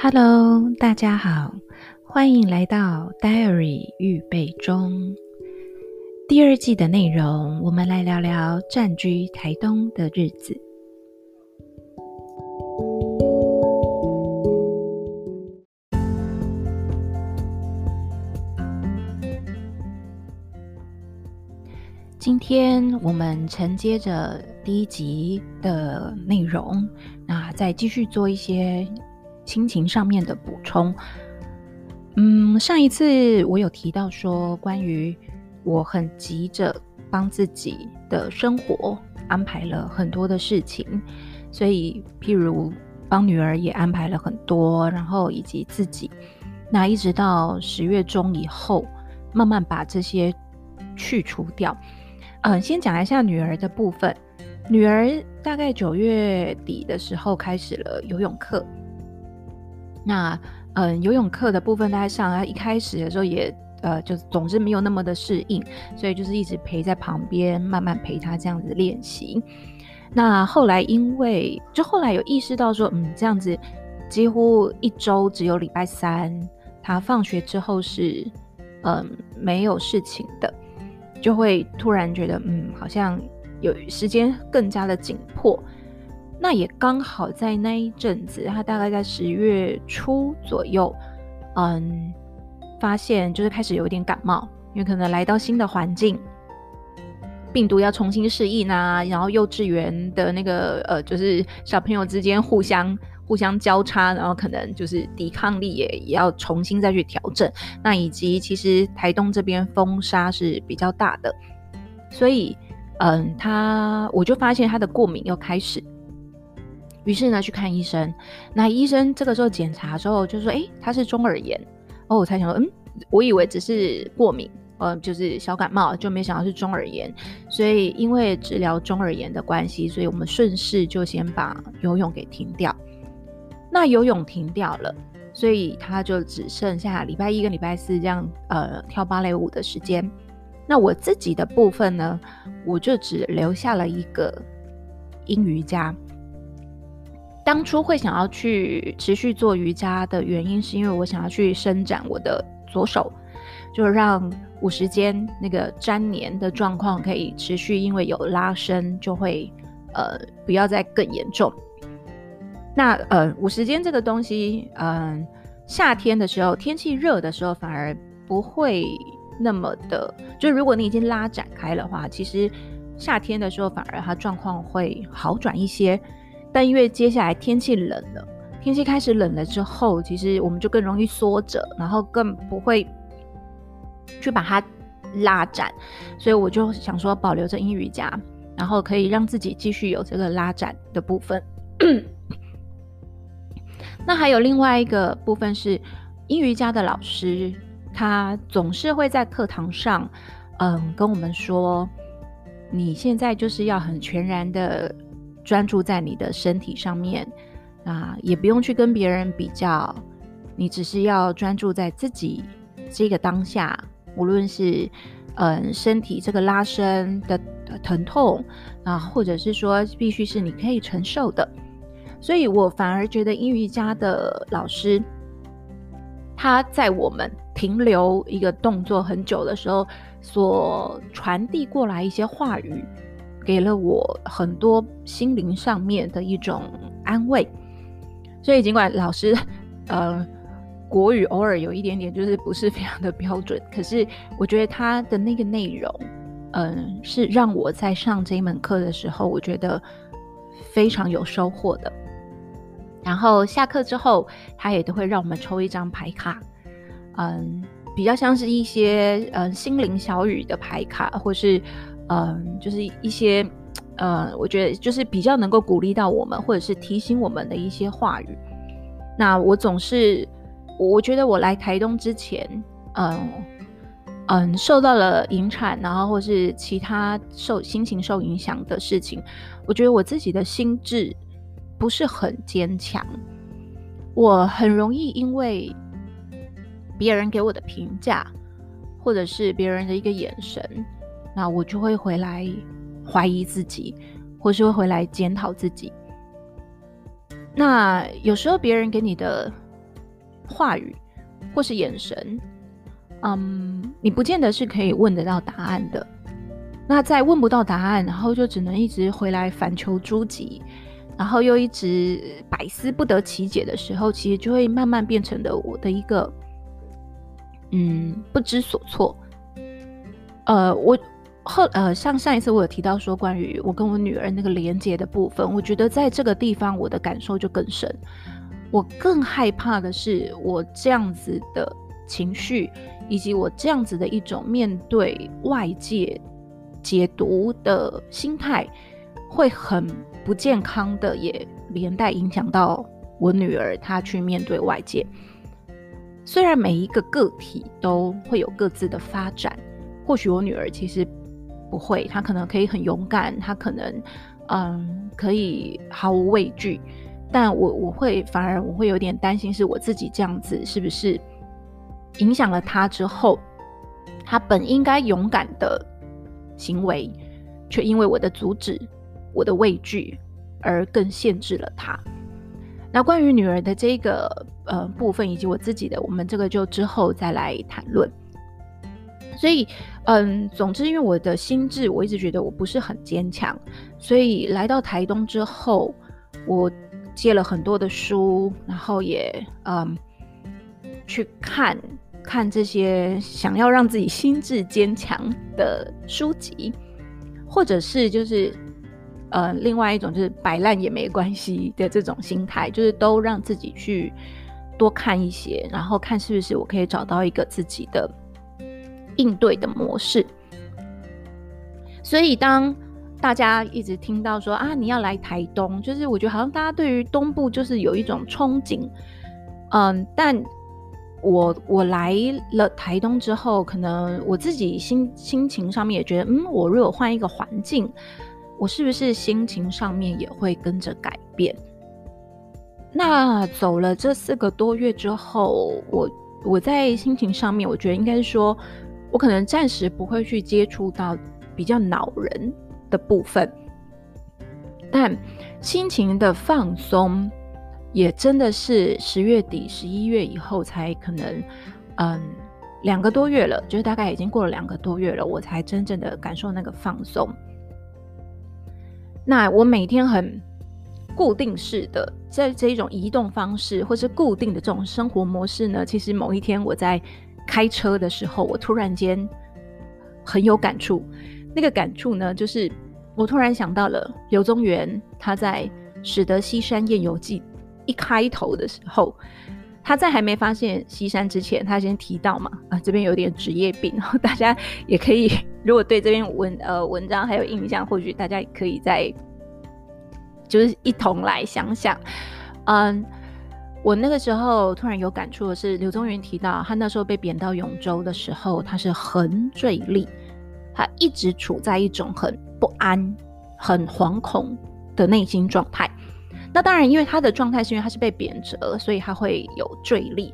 Hello，大家好，欢迎来到 Diary 预备中第二季的内容。我们来聊聊暂居台东的日子。今天我们承接着第一集的内容，那再继续做一些。亲情上面的补充，嗯，上一次我有提到说，关于我很急着帮自己的生活安排了很多的事情，所以譬如帮女儿也安排了很多，然后以及自己，那一直到十月中以后，慢慢把这些去除掉。嗯，先讲一下女儿的部分，女儿大概九月底的时候开始了游泳课。那嗯，游泳课的部分大概上，他一开始的时候也呃，就总之没有那么的适应，所以就是一直陪在旁边，慢慢陪他这样子练习。那后来因为就后来有意识到说，嗯，这样子几乎一周只有礼拜三，他放学之后是嗯没有事情的，就会突然觉得嗯，好像有时间更加的紧迫。那也刚好在那一阵子，他大概在十月初左右，嗯，发现就是开始有点感冒，因为可能来到新的环境，病毒要重新适应啊，然后幼稚园的那个呃，就是小朋友之间互相互相交叉，然后可能就是抵抗力也也要重新再去调整。那以及其实台东这边风沙是比较大的，所以嗯，他我就发现他的过敏又开始。于是呢，去看医生。那医生这个时候检查之后，就说：“诶，他是中耳炎。”哦，我才想说，嗯，我以为只是过敏，呃，就是小感冒，就没想到是中耳炎。所以因为治疗中耳炎的关系，所以我们顺势就先把游泳给停掉。那游泳停掉了，所以他就只剩下礼拜一跟礼拜四这样，呃，跳芭蕾舞的时间。那我自己的部分呢，我就只留下了一个阴瑜伽。当初会想要去持续做瑜伽的原因，是因为我想要去伸展我的左手，就是让五十肩那个粘连的状况可以持续，因为有拉伸就会呃不要再更严重。那呃五十肩这个东西，嗯、夏天的时候天气热的时候反而不会那么的，就如果你已经拉展开的话，其实夏天的时候反而它状况会好转一些。但因为接下来天气冷了，天气开始冷了之后，其实我们就更容易缩着，然后更不会去把它拉展，所以我就想说保留着英语家，然后可以让自己继续有这个拉展的部分。那还有另外一个部分是英语家的老师，他总是会在课堂上，嗯，跟我们说，你现在就是要很全然的。专注在你的身体上面啊，也不用去跟别人比较，你只是要专注在自己这个当下，无论是嗯身体这个拉伸的疼痛啊，或者是说必须是你可以承受的，所以我反而觉得阴瑜伽的老师他在我们停留一个动作很久的时候，所传递过来一些话语。给了我很多心灵上面的一种安慰，所以尽管老师，呃，国语偶尔有一点点就是不是非常的标准，可是我觉得他的那个内容，嗯、是让我在上这一门课的时候，我觉得非常有收获的。然后下课之后，他也都会让我们抽一张牌卡，嗯，比较像是一些嗯心灵小语的牌卡，或是。嗯，就是一些，呃，我觉得就是比较能够鼓励到我们，或者是提醒我们的一些话语。那我总是，我觉得我来台东之前，嗯嗯，受到了引产，然后或是其他受心情受影响的事情，我觉得我自己的心智不是很坚强，我很容易因为别人给我的评价，或者是别人的一个眼神。那我就会回来怀疑自己，或是会回来检讨自己。那有时候别人给你的话语或是眼神，嗯，你不见得是可以问得到答案的。那在问不到答案，然后就只能一直回来反求诸己，然后又一直百思不得其解的时候，其实就会慢慢变成了我的一个，嗯，不知所措。呃，我后呃，像上一次我有提到说，关于我跟我女儿那个连接的部分，我觉得在这个地方我的感受就更深。我更害怕的是，我这样子的情绪，以及我这样子的一种面对外界解读的心态，会很不健康的，也连带影响到我女儿她去面对外界。虽然每一个个体都会有各自的发展，或许我女儿其实不会，他可能可以很勇敢，他可能嗯可以毫无畏惧。但我我会反而我会有点担心，是我自己这样子是不是影响了他之后，他本应该勇敢的行为，却因为我的阻止、我的畏惧而更限制了他。那关于女儿的这个呃部分，以及我自己的，我们这个就之后再来谈论。所以，嗯，总之，因为我的心智，我一直觉得我不是很坚强，所以来到台东之后，我。借了很多的书，然后也嗯去看看这些想要让自己心智坚强的书籍，或者是就是呃另外一种就是摆烂也没关系的这种心态，就是都让自己去多看一些，然后看是不是我可以找到一个自己的应对的模式。所以当。大家一直听到说啊，你要来台东，就是我觉得好像大家对于东部就是有一种憧憬，嗯，但我我来了台东之后，可能我自己心心情上面也觉得，嗯，我如果换一个环境，我是不是心情上面也会跟着改变？那走了这四个多月之后，我我在心情上面，我觉得应该是说，我可能暂时不会去接触到比较恼人的部分，但心情的放松也真的是十月底、十一月以后才可能，嗯，两个多月了，就是大概已经过了两个多月了，我才真正的感受那个放松。那我每天很固定式的在这一种移动方式，或是固定的这种生活模式呢，其实某一天我在开车的时候，我突然间很有感触。那个感触呢，就是我突然想到了柳宗元，他在《使得西山宴游记》一开头的时候，他在还没发现西山之前，他先提到嘛，啊，这边有点职业病，大家也可以，如果对这篇文呃文章还有印象，或许大家也可以再就是一同来想想，嗯，我那个时候突然有感触的是，柳宗元提到他那时候被贬到永州的时候，他是很坠力。他一直处在一种很不安、很惶恐的内心状态。那当然，因为他的状态是因为他是被贬谪，所以他会有坠力。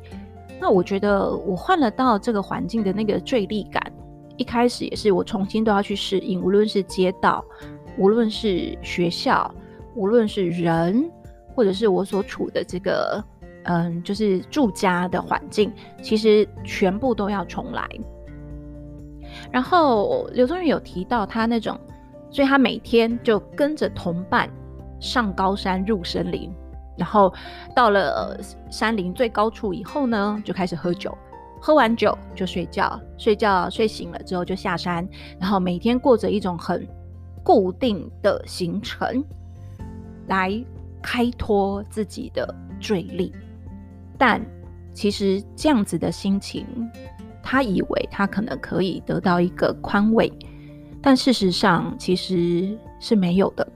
那我觉得我换了到这个环境的那个坠力感，一开始也是我重新都要去适应，无论是街道，无论是学校，无论是人，或者是我所处的这个嗯，就是住家的环境，其实全部都要重来。然后刘宗元有提到他那种，所以他每天就跟着同伴上高山入森林，然后到了山林最高处以后呢，就开始喝酒，喝完酒就睡觉，睡觉睡醒了之后就下山，然后每天过着一种很固定的行程，来开脱自己的坠力。但其实这样子的心情。他以为他可能可以得到一个宽慰，但事实上其实是没有的。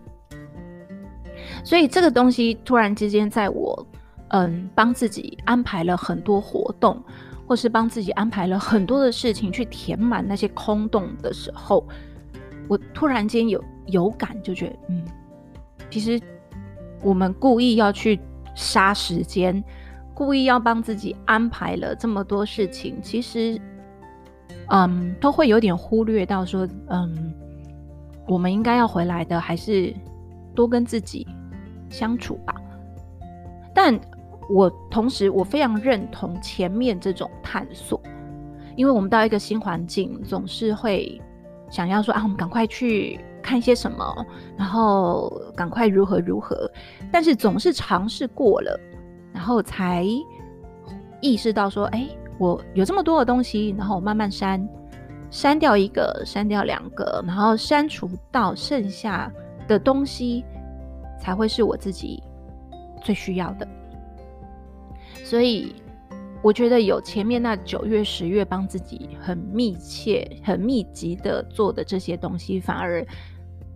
所以这个东西突然之间，在我嗯帮自己安排了很多活动，或是帮自己安排了很多的事情去填满那些空洞的时候，我突然间有有感，就觉得嗯，其实我们故意要去杀时间。故意要帮自己安排了这么多事情，其实，嗯，都会有点忽略到说，嗯，我们应该要回来的，还是多跟自己相处吧。但我同时我非常认同前面这种探索，因为我们到一个新环境，总是会想要说啊，我们赶快去看一些什么，然后赶快如何如何，但是总是尝试过了，后才意识到说，哎，我有这么多的东西，然后我慢慢删，删掉一个，删掉两个，然后删除到剩下的东西，才会是我自己最需要的。所以，我觉得有前面那九月、十月帮自己很密切、很密集的做的这些东西，反而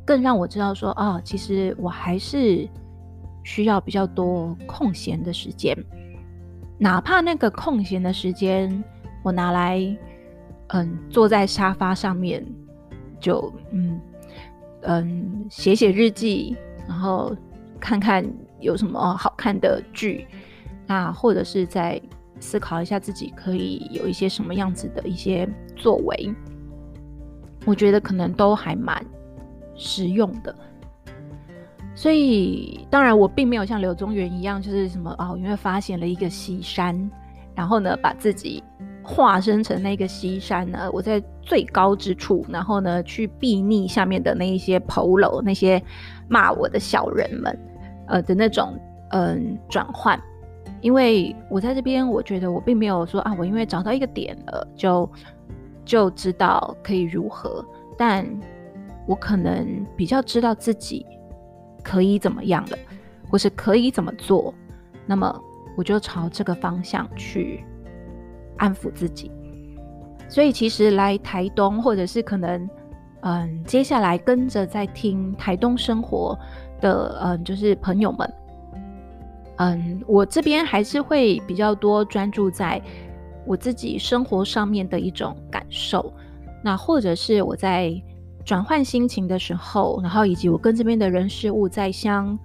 更让我知道说，哦，其实我还是需要比较多空闲的时间，哪怕那个空闲的时间，我拿来，嗯，坐在沙发上面，就嗯嗯写写日记，然后看看有什么好看的剧。那或者是在思考一下自己可以有一些什么样子的一些作为，我觉得可能都还蛮实用的。所以，当然我并没有像柳宗元一样，就是什么哦，因为发现了一个西山，然后呢，把自己化身成那个西山呢，我在最高之处，然后呢，去避睨下面的那一些丑陋，那些骂我的小人们，呃的那种嗯转换。因为我在这边，我觉得我并没有说啊，我因为找到一个点了，就就知道可以如何，但我可能比较知道自己可以怎么样了，或是可以怎么做，那么我就朝这个方向去安抚自己。所以其实来台东，或者是可能嗯，接下来跟着在听台东生活的嗯，就是朋友们。嗯，我这边还是会比较多专注在我自己生活上面的一种感受，那或者是我在转换心情的时候，然后以及我跟这边的人事物在相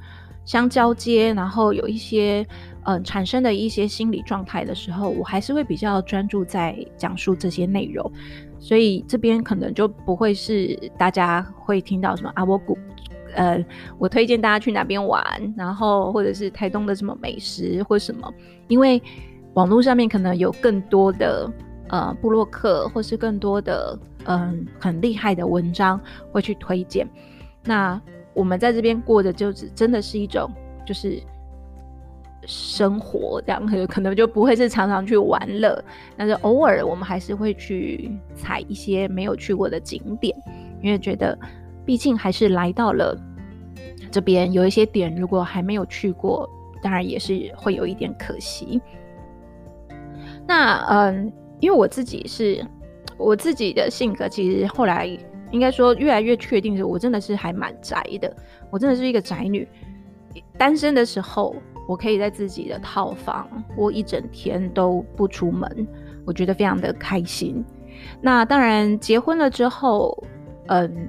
相交接，然后有一些嗯产生的一些心理状态的时候，我还是会比较专注在讲述这些内容，所以这边可能就不会是大家会听到什么阿波谷。呃，我推荐大家去哪边玩，然后或者是台东的什么美食或什么，因为网络上面可能有更多的呃布洛克，或是更多的嗯、很厉害的文章会去推荐。那我们在这边过的就是真的是一种就是生活这样，可能就不会是常常去玩乐，但是偶尔我们还是会去踩一些没有去过的景点，因为觉得。毕竟还是来到了这边，有一些点如果还没有去过，当然也是会有一点可惜。那嗯，因为我自己是我自己的性格，其实后来应该说越来越确定是，我真的是还蛮宅的。我真的是一个宅女。单身的时候，我可以在自己的套房窝一整天都不出门，我觉得非常的开心。那当然结婚了之后，嗯。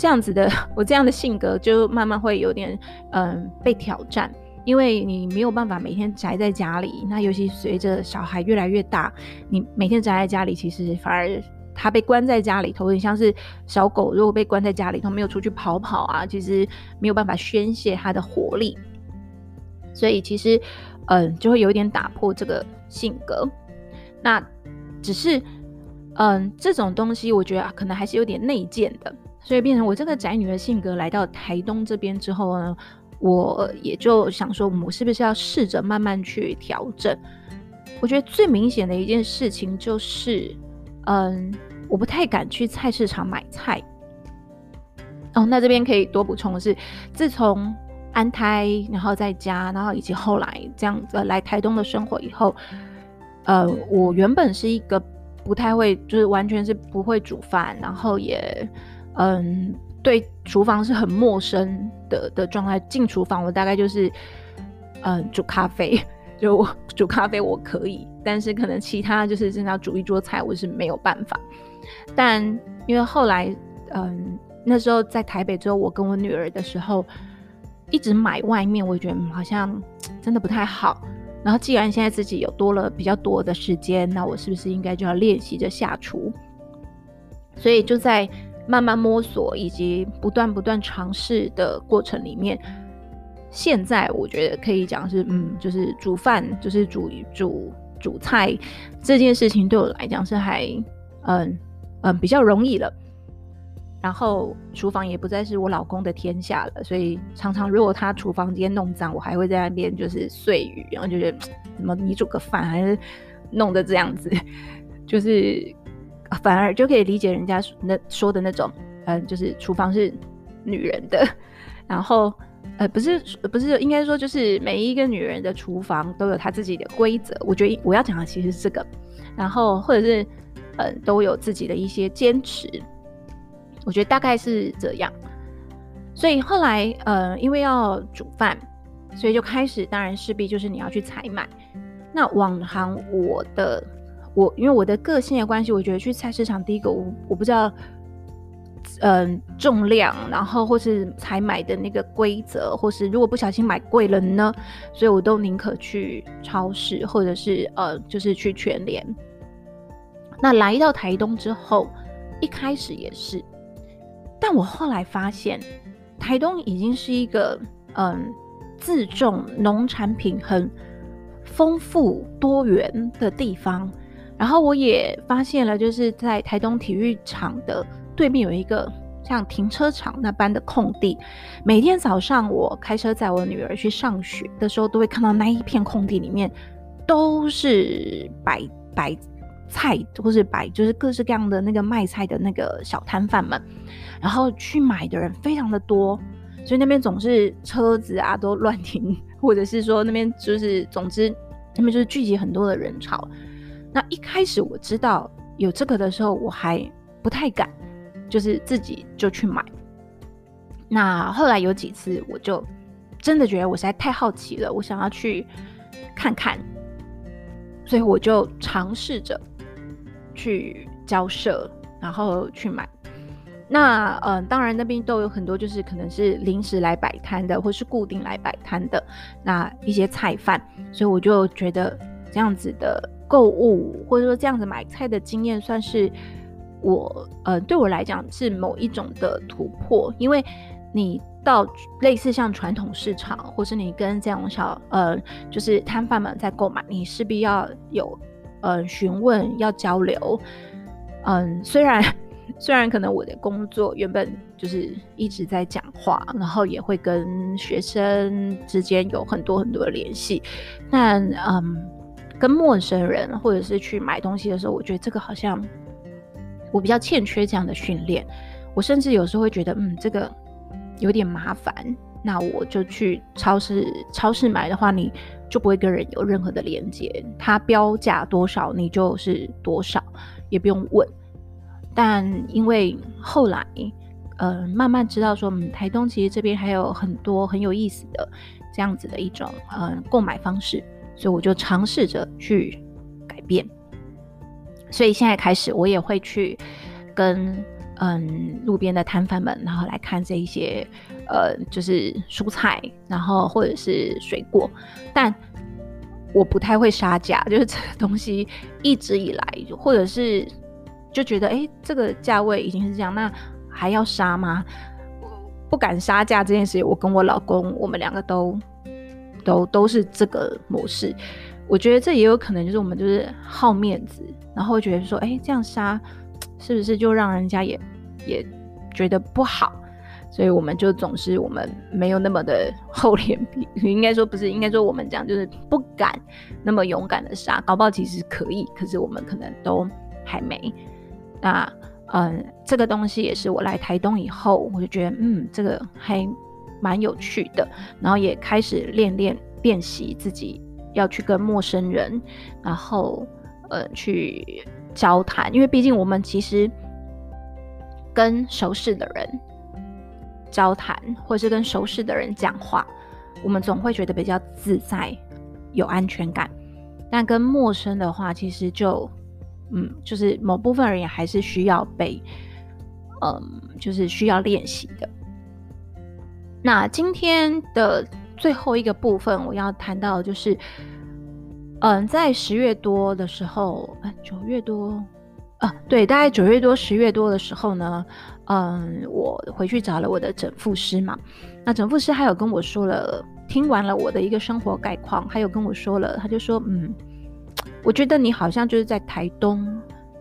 这样子的，我这样的性格就慢慢会有点嗯被挑战，因为你没有办法每天宅在家里。那尤其随着小孩越来越大，你每天宅在家里，其实反而他被关在家里头，很像是小狗，如果被关在家里头没有出去跑跑啊，其实没有办法宣泄他的活力。所以其实嗯就会有点打破这个性格。那只是嗯这种东西，我觉得可能还是有点内建的。所以变成我这个宅女的性格来到台东这边之后呢，我也就想说，我是不是要试着慢慢去调整？我觉得最明显的一件事情就是，嗯，我不太敢去菜市场买菜。哦，那这边可以多补充的是，自从安胎，然后在家，然后以及后来这样子来台东的生活以后，呃，我原本是一个不太会，就是完全是不会煮饭，然后也。嗯，对，厨房是很陌生的的状态。进厨房，我大概就是，嗯，煮咖啡，就我煮咖啡我可以，但是可能其他就是真的要煮一桌菜，我是没有办法。但因为后来，嗯，那时候在台北之后，我跟我女儿的时候，一直买外面，我觉得好像真的不太好。然后既然现在自己有多了比较多的时间，那我是不是应该就要练习着下厨？所以就在。慢慢摸索以及不断不断尝试的过程里面，现在我觉得可以讲是，嗯，就是煮饭，就是煮煮煮菜这件事情对我来讲是还，嗯嗯比较容易了。然后厨房也不再是我老公的天下了，所以常常如果他厨房间弄脏，我还会在那边就是碎语，然后就觉得怎么你煮个饭还是弄得这样子，就是反而就可以理解人家那说的那种，嗯，就是厨房是女人的，然后。呃，不是，不是，应该说就是每一个女人的厨房都有她自己的规则。我觉得我要讲的其实是这个，然后或者是呃，都有自己的一些坚持。我觉得大概是这样。所以后来呃，因为要煮饭，所以就开始，当然势必就是你要去采买。那往常我的我，因为我的个性的关系，我觉得去菜市场第一个我我不知道。嗯，重量，然后或是采买的那个规则，或是如果不小心买贵了呢，所以我都宁可去超市，或者是呃，就是去全联。那来到台东之后，一开始也是，但我后来发现，台东已经是一个嗯，自种农产品很丰富多元的地方。然后我也发现了，就是在台东体育场的。对面有一个像停车场那般的空地，每天早上我开车载我女儿去上学的时候，都会看到那一片空地里面都是摆摆菜，或是摆就是各式各样的那个卖菜的那个小摊贩们，然后去买的人非常的多，所以那边总是车子啊都乱停，或者是说那边就是总之那边就是聚集很多的人潮。那一开始我知道有这个的时候，我还不太敢。就是自己就去买，那后来有几次我就真的觉得我实在太好奇了，我想要去看看，所以我就尝试着去交涉，然后去买。那嗯、当然那边都有很多就是可能是临时来摆摊的，或是固定来摆摊的那一些菜贩，所以我就觉得这样子的购物或者说这样子买菜的经验算是。我呃，对我来讲是某一种的突破，因为你到类似像传统市场，或是你跟这种小呃，就是摊贩们在购买，你势必要有呃询问，要交流。嗯，虽然虽然可能我的工作原本就是一直在讲话，然后也会跟学生之间有很多很多的联系，但嗯，跟陌生人或者是去买东西的时候，我觉得这个好像。我比较欠缺这样的训练，我甚至有时候会觉得，嗯，这个有点麻烦。那我就去超市，超市买的话，你就不会跟人有任何的连接，它标价多少，你就是多少，也不用问。但因为后来，呃，慢慢知道说，嗯，台东其实这边还有很多很有意思的这样子的一种，呃，购买方式，所以我就尝试着去改变。所以现在开始，我也会去跟嗯路边的摊贩们，然后来看这一些呃就是蔬菜，然后或者是水果，但我不太会杀价，就是这个东西一直以来，或者是就觉得哎这个价位已经是这样，那还要杀吗？不敢杀价这件事，我跟我老公我们两个都都都是这个模式。我觉得这也有可能就是我们就是好面子，然后觉得说，哎，这样杀是不是就让人家也也觉得不好？所以我们就总是我们没有那么的 厚脸皮，应该说不是，应该说我们讲就是不敢那么勇敢的杀，搞不好其实可以，可是我们可能都还没。那嗯，这个东西也是我来台东以后，我就觉得嗯，这个还蛮有趣的，然后也开始练练练习自己。要去跟陌生人，然后呃去交谈，因为毕竟我们其实跟熟识的人交谈，或是跟熟识的人讲话，我们总会觉得比较自在、有安全感。但跟陌生的话，其实就嗯，就是某部分人也还是需要被嗯，就是需要练习的。那今天的。最后一个部分我要谈到就是，嗯，在十月多的时候，呃，九月多啊，对，大概九月多、十月多的时候呢，嗯，我回去找了我的整复师嘛。那整复师还有跟我说了听完了我的一个生活概况，他有跟我说了，他就说，嗯，我觉得你好像就是在台东，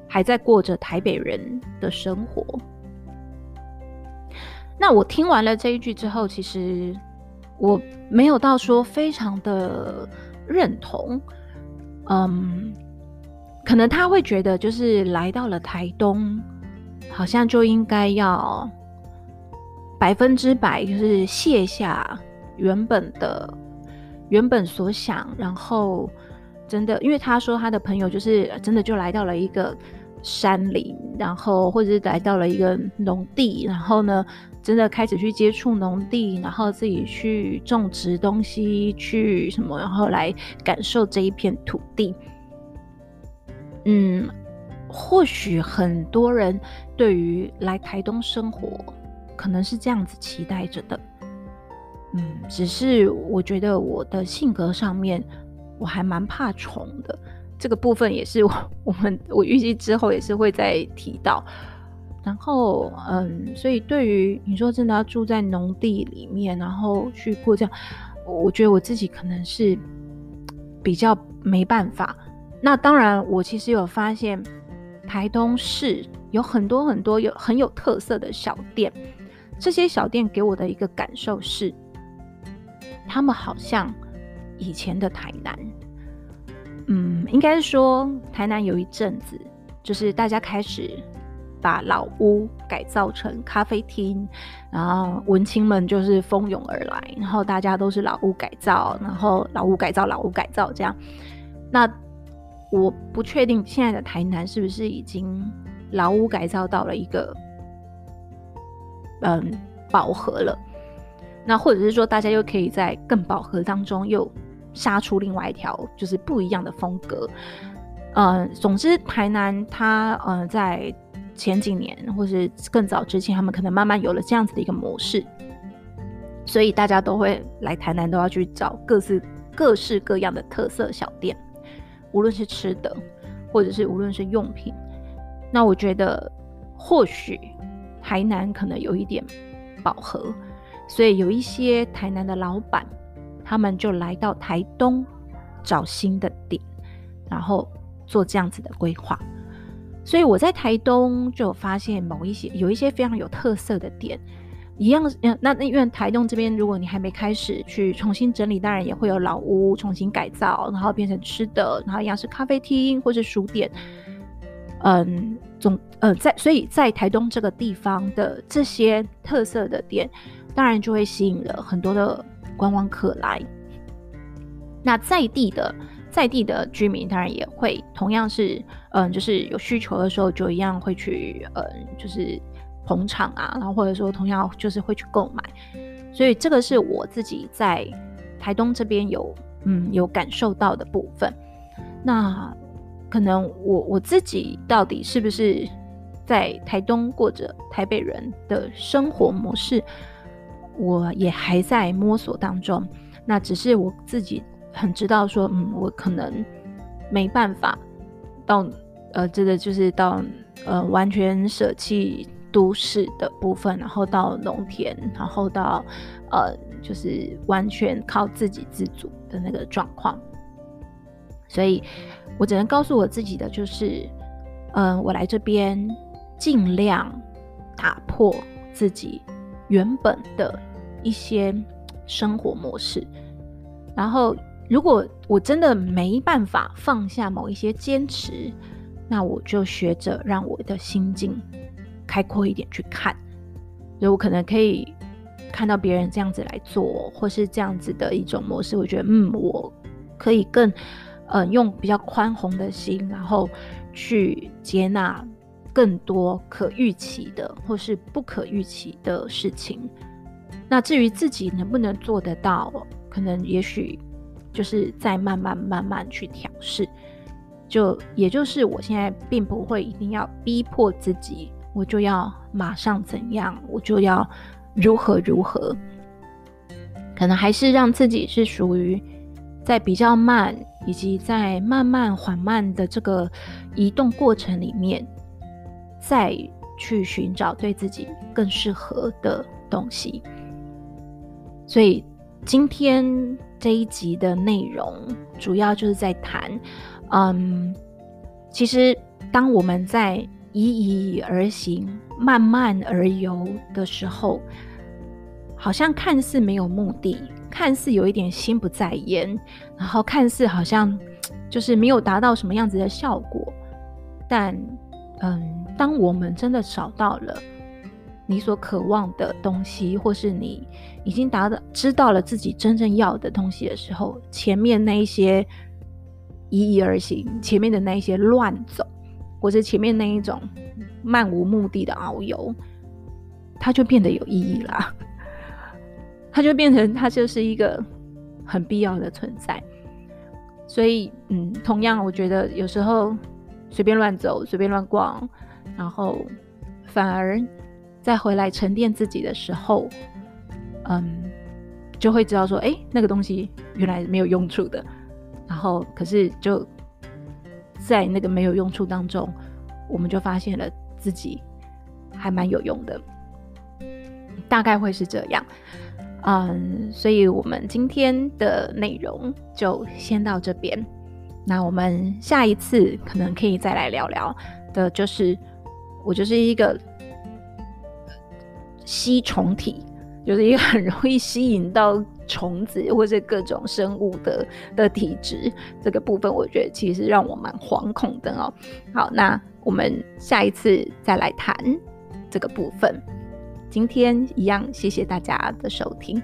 还在过着台北人的生活。那我听完了这一句之后，其实我没有到说非常的认同，嗯，可能他会觉得就是来到了台东，好像就应该要百分之百就是卸下原本的原本所想，然后真的，因为他说他的朋友就是真的就来到了一个山林，然后或者是来到了一个农地，然后呢，真的开始去接触农地，然后自己去种植东西，去什么，然后来感受这一片土地。嗯，或许很多人对于来台东生活，可能是这样子期待着的。嗯，只是我觉得我的性格上面，我还蛮怕虫的。这个部分也是我我们我预计之后也是会再提到。然后，嗯，所以对于你说真的要住在农地里面，然后去过这样，我觉得我自己可能是比较没办法。那当然，我其实有发现台东市有很多很多有很有特色的小店，这些小店给我的一个感受是，他们好像以前的台南。嗯，应该是说台南有一阵子，就是大家开始把老屋改造成咖啡厅，然后文青们就是蜂拥而来，然后大家都是老屋改造，然后老屋改造，老屋改造这样。那我不确定现在的台南是不是已经老屋改造到了一个嗯饱和了，那或者是说大家又可以在更饱和当中又。杀出另外一条就是不一样的风格，嗯，总之台南它嗯在前几年或是更早之前，他们可能慢慢有了这样子的一个模式，所以大家都会来台南都要去找各式各式各样的特色小店，无论是吃的或者是无论是用品，那我觉得或许台南可能有一点饱和，所以有一些台南的老板。他们就来到台东找新的点，然后做这样子的规划。所以我在台东就发现某一些有一些非常有特色的店，一样。嗯那那因为台东这边，如果你还没开始去重新整理，当然也会有老屋重新改造，然后变成吃的，然后一样是咖啡厅或是书店。嗯，总呃在所以在台东这个地方的这些特色的店，当然就会吸引了很多的。观光客来，那在地的在地的居民当然也会同样是，嗯，就是有需求的时候就一样会去，嗯，就是捧场啊，然后或者说同样就是会去购买，所以这个是我自己在台东这边有，嗯，有感受到的部分。那可能我我自己到底是不是在台东过着台北人的生活模式？我也还在摸索当中，那只是我自己很知道说，嗯，我可能没办法到，呃，真的就是到，呃，完全舍弃都市的部分，然后到农田，然后到，呃，就是完全靠自给自足的那个状况。所以我只能告诉我自己的就是，嗯，我来这边尽量打破自己原本的一些生活模式，然后如果我真的没办法放下某一些坚持，那我就学着让我的心境开阔一点去看，所以我可能可以看到别人这样子来做，或是这样子的一种模式，我觉得嗯，我可以更呃用比较宽宏的心，然后去接纳更多可预期的或是不可预期的事情。那至于自己能不能做得到，可能也许就是再慢慢慢慢去调试。就也就是我现在并不会一定要逼迫自己，我就要马上怎样，我就要如何如何。可能还是让自己是属于在比较慢，以及在慢慢缓慢的这个移动过程里面，再去寻找对自己更适合的东西。所以今天这一集的内容主要就是在谈，嗯，其实当我们在一意而行、慢慢而游的时候，好像看似没有目的，看似有一点心不在焉，然后看似好像就是没有达到什么样子的效果，但，嗯，当我们真的找到了你所渴望的东西，或是你已经达到知道了自己真正要的东西的时候，前面那一些一意而行，前面的那一些乱走。或者前面那一种漫无目的的遨游，它就变得有意义了。它就变成它就是一个很必要的存在。所以，嗯，同样，我觉得有时候随便乱走、随便乱逛，然后反而再回来沉淀自己的时候，嗯，就会知道说，哎，那个东西原来没有用处的。然后，可是就。在那个没有用处当中，我们就发现了自己还蛮有用的，大概会是这样。嗯，所以我们今天的内容就先到这边。那我们下一次可能可以再来聊聊的，就是我就是一个吸虫体，就是一个很容易吸引到。虫子或者各种生物的的体质，这个部分我觉得其实让我蛮惶恐的哦。好，那我们下一次再来谈这个部分。今天一样，谢谢大家的收听。